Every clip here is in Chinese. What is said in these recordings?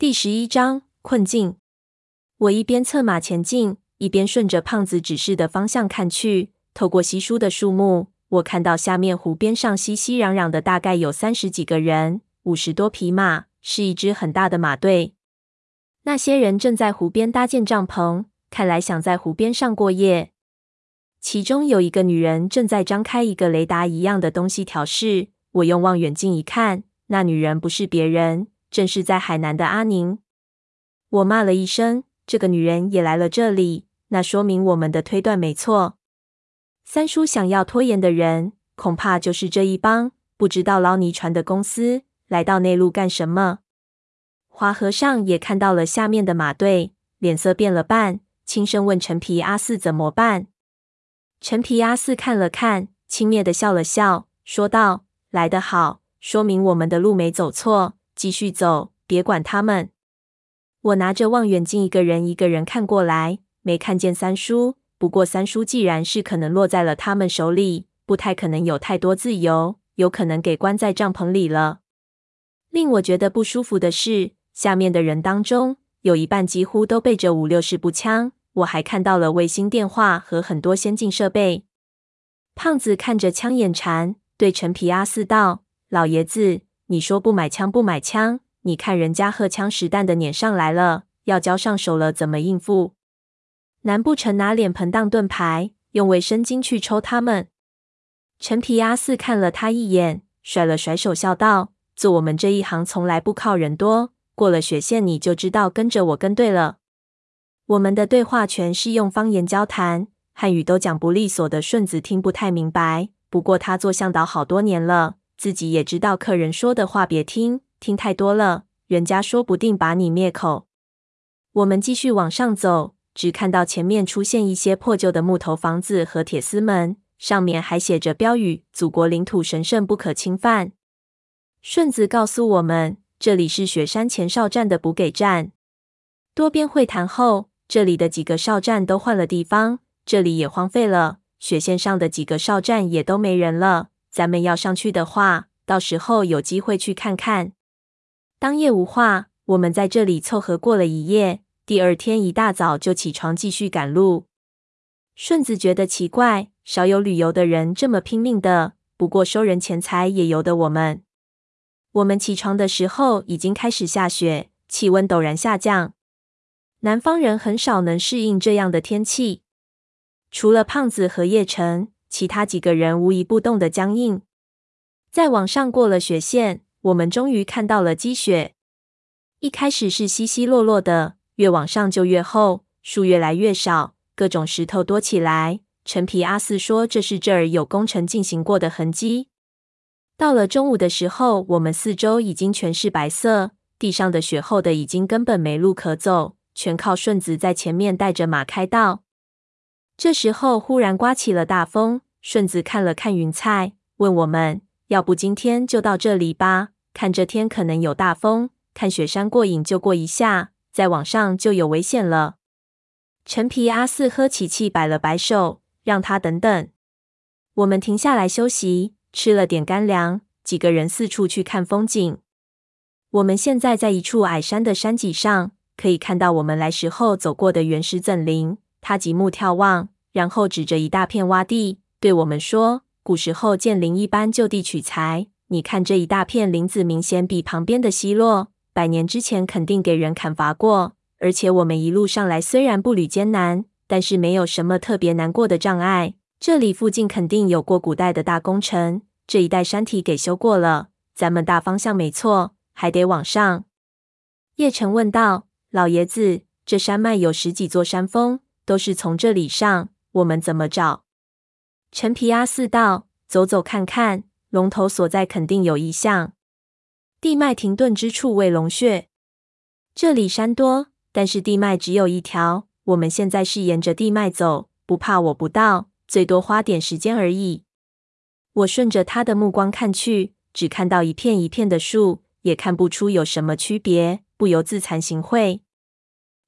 第十一章困境。我一边策马前进，一边顺着胖子指示的方向看去。透过稀疏的树木，我看到下面湖边上熙熙攘攘的，大概有三十几个人，五十多匹马，是一支很大的马队。那些人正在湖边搭建帐篷，看来想在湖边上过夜。其中有一个女人正在张开一个雷达一样的东西调试。我用望远镜一看，那女人不是别人。正是在海南的阿宁，我骂了一声：“这个女人也来了这里，那说明我们的推断没错。三叔想要拖延的人，恐怕就是这一帮不知道捞泥船的公司来到内陆干什么。”华和尚也看到了下面的马队，脸色变了半，轻声问陈皮阿四怎么办。陈皮阿四看了看，轻蔑地笑了笑，说道：“来得好，说明我们的路没走错。”继续走，别管他们。我拿着望远镜，一个人一个人看过来，没看见三叔。不过三叔既然是可能落在了他们手里，不太可能有太多自由，有可能给关在帐篷里了。令我觉得不舒服的是，下面的人当中有一半几乎都背着五六式步枪。我还看到了卫星电话和很多先进设备。胖子看着枪眼馋，对陈皮阿四道：“老爷子。”你说不买枪不买枪，你看人家荷枪实弹的撵上来了，要交上手了，怎么应付？难不成拿脸盆当盾牌，用卫生巾去抽他们？陈皮阿四看了他一眼，甩了甩手，笑道：“做我们这一行从来不靠人多，过了雪线你就知道跟着我跟对了。”我们的对话全是用方言交谈，汉语都讲不利索的顺子听不太明白。不过他做向导好多年了。自己也知道，客人说的话别听，听太多了，人家说不定把你灭口。我们继续往上走，只看到前面出现一些破旧的木头房子和铁丝门，上面还写着标语：“祖国领土神圣不可侵犯。”顺子告诉我们，这里是雪山前哨站的补给站。多边会谈后，这里的几个哨站都换了地方，这里也荒废了，雪线上的几个哨站也都没人了。咱们要上去的话，到时候有机会去看看。当夜无话，我们在这里凑合过了一夜。第二天一大早就起床继续赶路。顺子觉得奇怪，少有旅游的人这么拼命的。不过收人钱财也由得我们。我们起床的时候已经开始下雪，气温陡然下降。南方人很少能适应这样的天气，除了胖子和叶晨。其他几个人无一不冻得僵硬。再往上过了雪线，我们终于看到了积雪。一开始是稀稀落落的，越往上就越厚，树越来越少，各种石头多起来。陈皮阿四说这是这儿有工程进行过的痕迹。到了中午的时候，我们四周已经全是白色，地上的雪厚的已经根本没路可走，全靠顺子在前面带着马开道。这时候忽然刮起了大风，顺子看了看云彩，问我们：“要不今天就到这里吧？看这天可能有大风，看雪山过瘾就过一下，再往上就有危险了。”陈皮阿四呵起气，摆了摆手，让他等等。我们停下来休息，吃了点干粮，几个人四处去看风景。我们现在在一处矮山的山脊上，可以看到我们来时候走过的原始森林。他极目眺望，然后指着一大片洼地，对我们说：“古时候建林一般就地取材。你看这一大片林子，明显比旁边的稀落。百年之前肯定给人砍伐过。而且我们一路上来虽然步履艰难，但是没有什么特别难过的障碍。这里附近肯定有过古代的大工程，这一带山体给修过了。咱们大方向没错，还得往上。”叶晨问道：“老爷子，这山脉有十几座山峰。”都是从这里上，我们怎么找？陈皮阿四道：“走走看看，龙头所在肯定有异象。地脉停顿之处为龙穴。这里山多，但是地脉只有一条。我们现在是沿着地脉走，不怕我不到，最多花点时间而已。”我顺着他的目光看去，只看到一片一片的树，也看不出有什么区别，不由自惭形秽。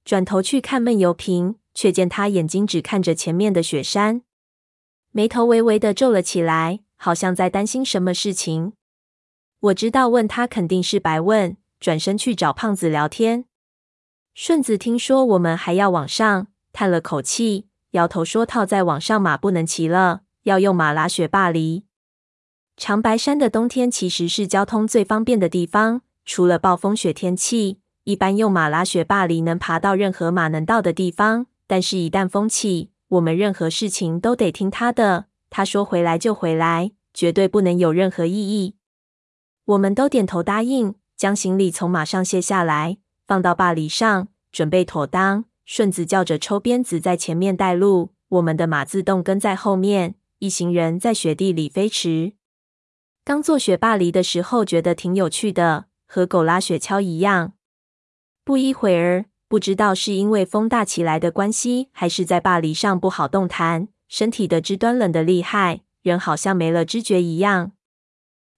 转头去看闷油瓶。却见他眼睛只看着前面的雪山，眉头微微的皱了起来，好像在担心什么事情。我知道问他肯定是白问，转身去找胖子聊天。顺子听说我们还要往上，叹了口气，摇头说：“套在网上马不能骑了，要用马拉雪霸犁。”长白山的冬天其实是交通最方便的地方，除了暴风雪天气，一般用马拉雪霸犁能爬到任何马能到的地方。但是，一旦风起，我们任何事情都得听他的。他说回来就回来，绝对不能有任何异议。我们都点头答应，将行李从马上卸下来，放到霸犁上，准备妥当。顺子叫着抽鞭子在前面带路，我们的马自动跟在后面。一行人在雪地里飞驰。刚坐雪霸犁的时候，觉得挺有趣的，和狗拉雪橇一样。不一会儿，不知道是因为风大起来的关系，还是在霸犁上不好动弹。身体的肢端冷得厉害，人好像没了知觉一样。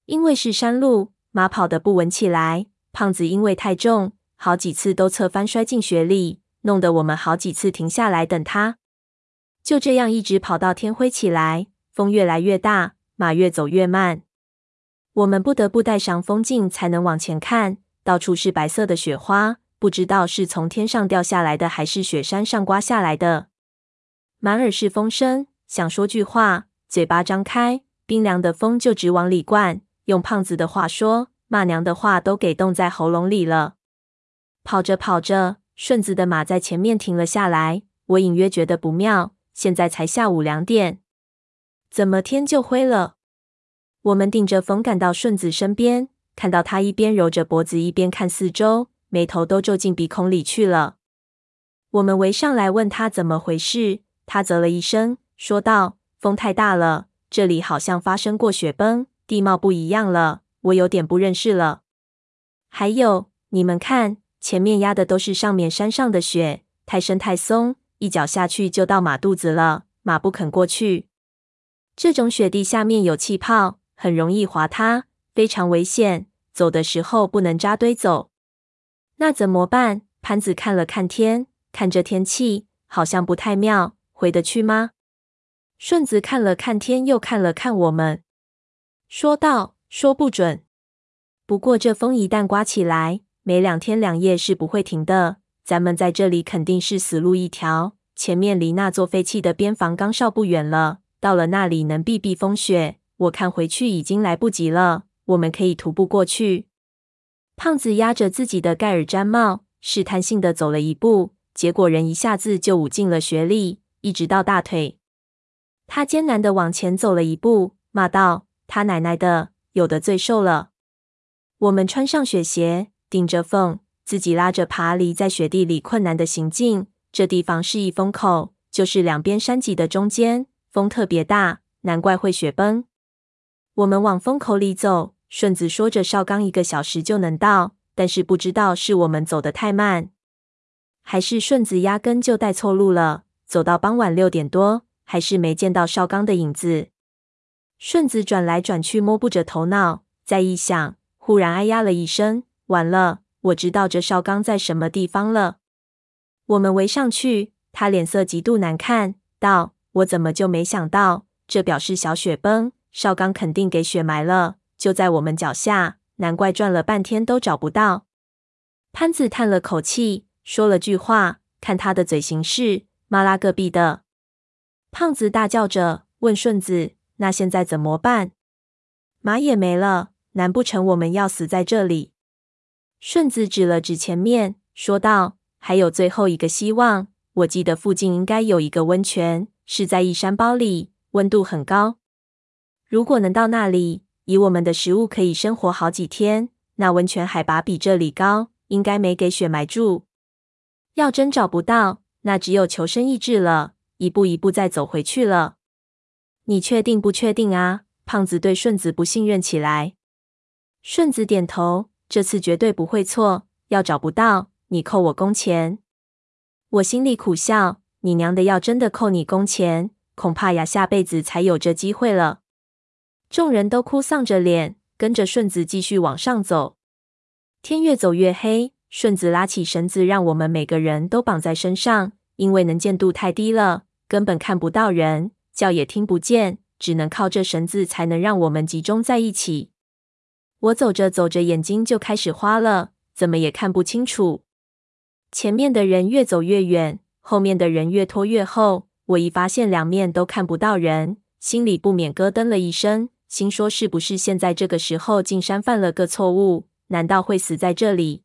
因为是山路，马跑得不稳起来。胖子因为太重，好几次都侧翻摔进雪里，弄得我们好几次停下来等他。就这样一直跑到天灰起来，风越来越大，马越走越慢。我们不得不戴上风镜才能往前看，到处是白色的雪花，不知道是从天上掉下来的，还是雪山上刮下来的。满耳是风声，想说句话，嘴巴张开，冰凉的风就直往里灌。用胖子的话说，骂娘的话都给冻在喉咙里了。跑着跑着，顺子的马在前面停了下来。我隐约觉得不妙，现在才下午两点，怎么天就灰了？我们顶着风赶到顺子身边，看到他一边揉着脖子，一边看四周，眉头都皱进鼻孔里去了。我们围上来问他怎么回事。他啧了一声，说道：“风太大了，这里好像发生过雪崩，地貌不一样了，我有点不认识了。还有，你们看，前面压的都是上面山上的雪，太深太松，一脚下去就到马肚子了，马不肯过去。这种雪地下面有气泡，很容易滑塌，非常危险，走的时候不能扎堆走。那怎么办？”潘子看了看天，看这天气，好像不太妙。回得去吗？顺子看了看天，又看了看我们，说道：“说不准。不过这风一旦刮起来，没两天两夜是不会停的。咱们在这里肯定是死路一条。前面离那座废弃的边防岗哨不远了，到了那里能避避风雪。我看回去已经来不及了。我们可以徒步过去。”胖子压着自己的盖尔毡帽，试探性的走了一步，结果人一下子就捂进了雪里。一直到大腿，他艰难的往前走了一步，骂道：“他奶奶的，有的罪受了！”我们穿上雪鞋，顶着风，自己拉着爬犁，在雪地里困难的行进。这地方是一风口，就是两边山脊的中间，风特别大，难怪会雪崩。我们往风口里走，顺子说着邵刚一个小时就能到，但是不知道是我们走得太慢，还是顺子压根就带错路了。走到傍晚六点多，还是没见到邵刚的影子。顺子转来转去，摸不着头脑。再一想，忽然哎呀了一声：“完了！我知道这邵刚在什么地方了。”我们围上去，他脸色极度难看，道：“我怎么就没想到？这表示小雪崩，邵刚肯定给雪埋了，就在我们脚下。难怪转了半天都找不到。”潘子叹了口气，说了句话：“看他的嘴型是。”妈拉个逼的！胖子大叫着问顺子：“那现在怎么办？马也没了，难不成我们要死在这里？”顺子指了指前面，说道：“还有最后一个希望。我记得附近应该有一个温泉，是在一山包里，温度很高。如果能到那里，以我们的食物可以生活好几天。那温泉海拔比这里高，应该没给雪埋住。要真找不到。”那只有求生意志了，一步一步再走回去了。你确定不确定啊？胖子对顺子不信任起来。顺子点头，这次绝对不会错。要找不到，你扣我工钱。我心里苦笑，你娘的，要真的扣你工钱，恐怕呀下辈子才有这机会了。众人都哭丧着脸，跟着顺子继续往上走。天越走越黑。顺子拉起绳子，让我们每个人都绑在身上，因为能见度太低了，根本看不到人，叫也听不见，只能靠这绳子才能让我们集中在一起。我走着走着，眼睛就开始花了，怎么也看不清楚。前面的人越走越远，后面的人越拖越后。我一发现两面都看不到人，心里不免咯噔了一声，心说是不是现在这个时候进山犯了个错误？难道会死在这里？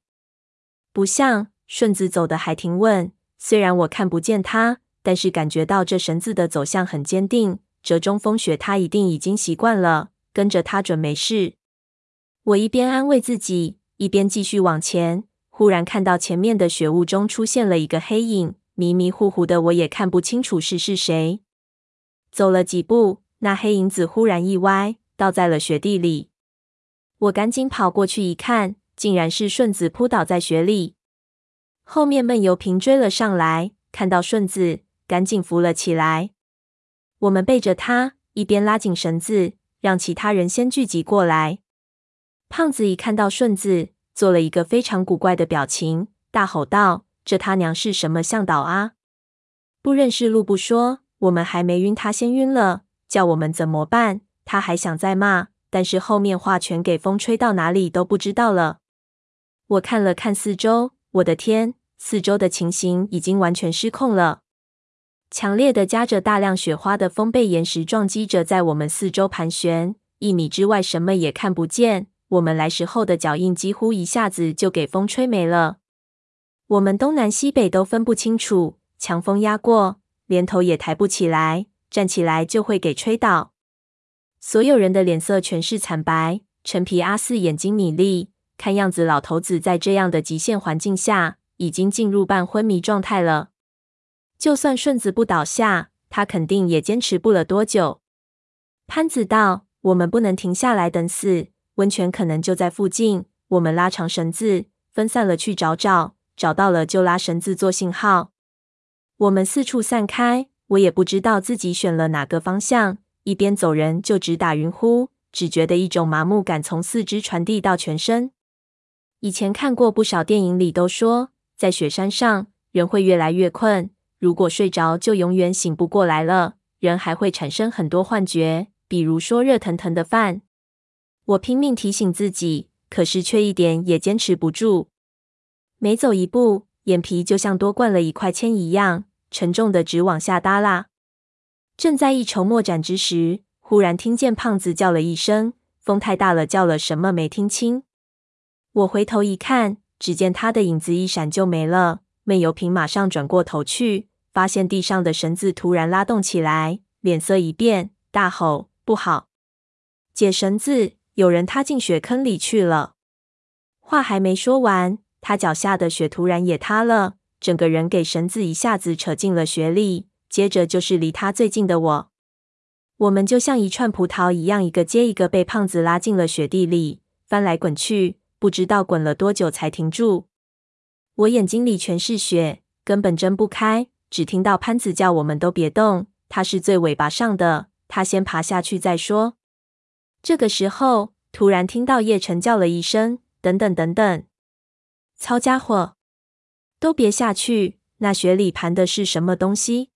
不像，顺子走的还挺稳，虽然我看不见他，但是感觉到这绳子的走向很坚定。折中风雪，他一定已经习惯了，跟着他准没事。我一边安慰自己，一边继续往前。忽然看到前面的雪雾中出现了一个黑影。迷迷糊糊的，我也看不清楚是是谁。走了几步，那黑影子忽然一歪，倒在了雪地里。我赶紧跑过去一看，竟然是顺子扑倒在雪里。后面闷油瓶追了上来，看到顺子，赶紧扶了起来。我们背着他，一边拉紧绳子，让其他人先聚集过来。胖子一看到顺子，做了一个非常古怪的表情，大吼道。这他娘是什么向导啊？不认识路不说，我们还没晕，他先晕了，叫我们怎么办？他还想再骂，但是后面话全给风吹到哪里都不知道了。我看了看四周，我的天，四周的情形已经完全失控了。强烈的夹着大量雪花的风被岩石撞击着，在我们四周盘旋，一米之外什么也看不见。我们来时候的脚印几乎一下子就给风吹没了。我们东南西北都分不清楚，强风压过，连头也抬不起来，站起来就会给吹倒。所有人的脸色全是惨白。陈皮阿四眼睛米粒，看样子老头子在这样的极限环境下，已经进入半昏迷状态了。就算顺子不倒下，他肯定也坚持不了多久。潘子道：“我们不能停下来等死，温泉可能就在附近。我们拉长绳子，分散了去找找。”找到了就拉绳子做信号。我们四处散开，我也不知道自己选了哪个方向。一边走人就直打晕呼，只觉得一种麻木感从四肢传递到全身。以前看过不少电影里都说，在雪山上人会越来越困，如果睡着就永远醒不过来了。人还会产生很多幻觉，比如说热腾腾的饭。我拼命提醒自己，可是却一点也坚持不住。每走一步，眼皮就像多灌了一块铅一样，沉重的直往下耷拉。正在一筹莫展之时，忽然听见胖子叫了一声：“风太大了，叫了什么没听清。”我回头一看，只见他的影子一闪就没了。闷油瓶马上转过头去，发现地上的绳子突然拉动起来，脸色一变，大吼：“不好！解绳子！有人踏进雪坑里去了！”话还没说完。他脚下的雪突然也塌了，整个人给绳子一下子扯进了雪里。接着就是离他最近的我，我们就像一串葡萄一样，一个接一个被胖子拉进了雪地里，翻来滚去，不知道滚了多久才停住。我眼睛里全是雪，根本睁不开，只听到潘子叫我们都别动，他是最尾巴上的，他先爬下去再说。这个时候，突然听到叶晨叫了一声：“等等等等！”操家伙，都别下去！那雪里盘的是什么东西？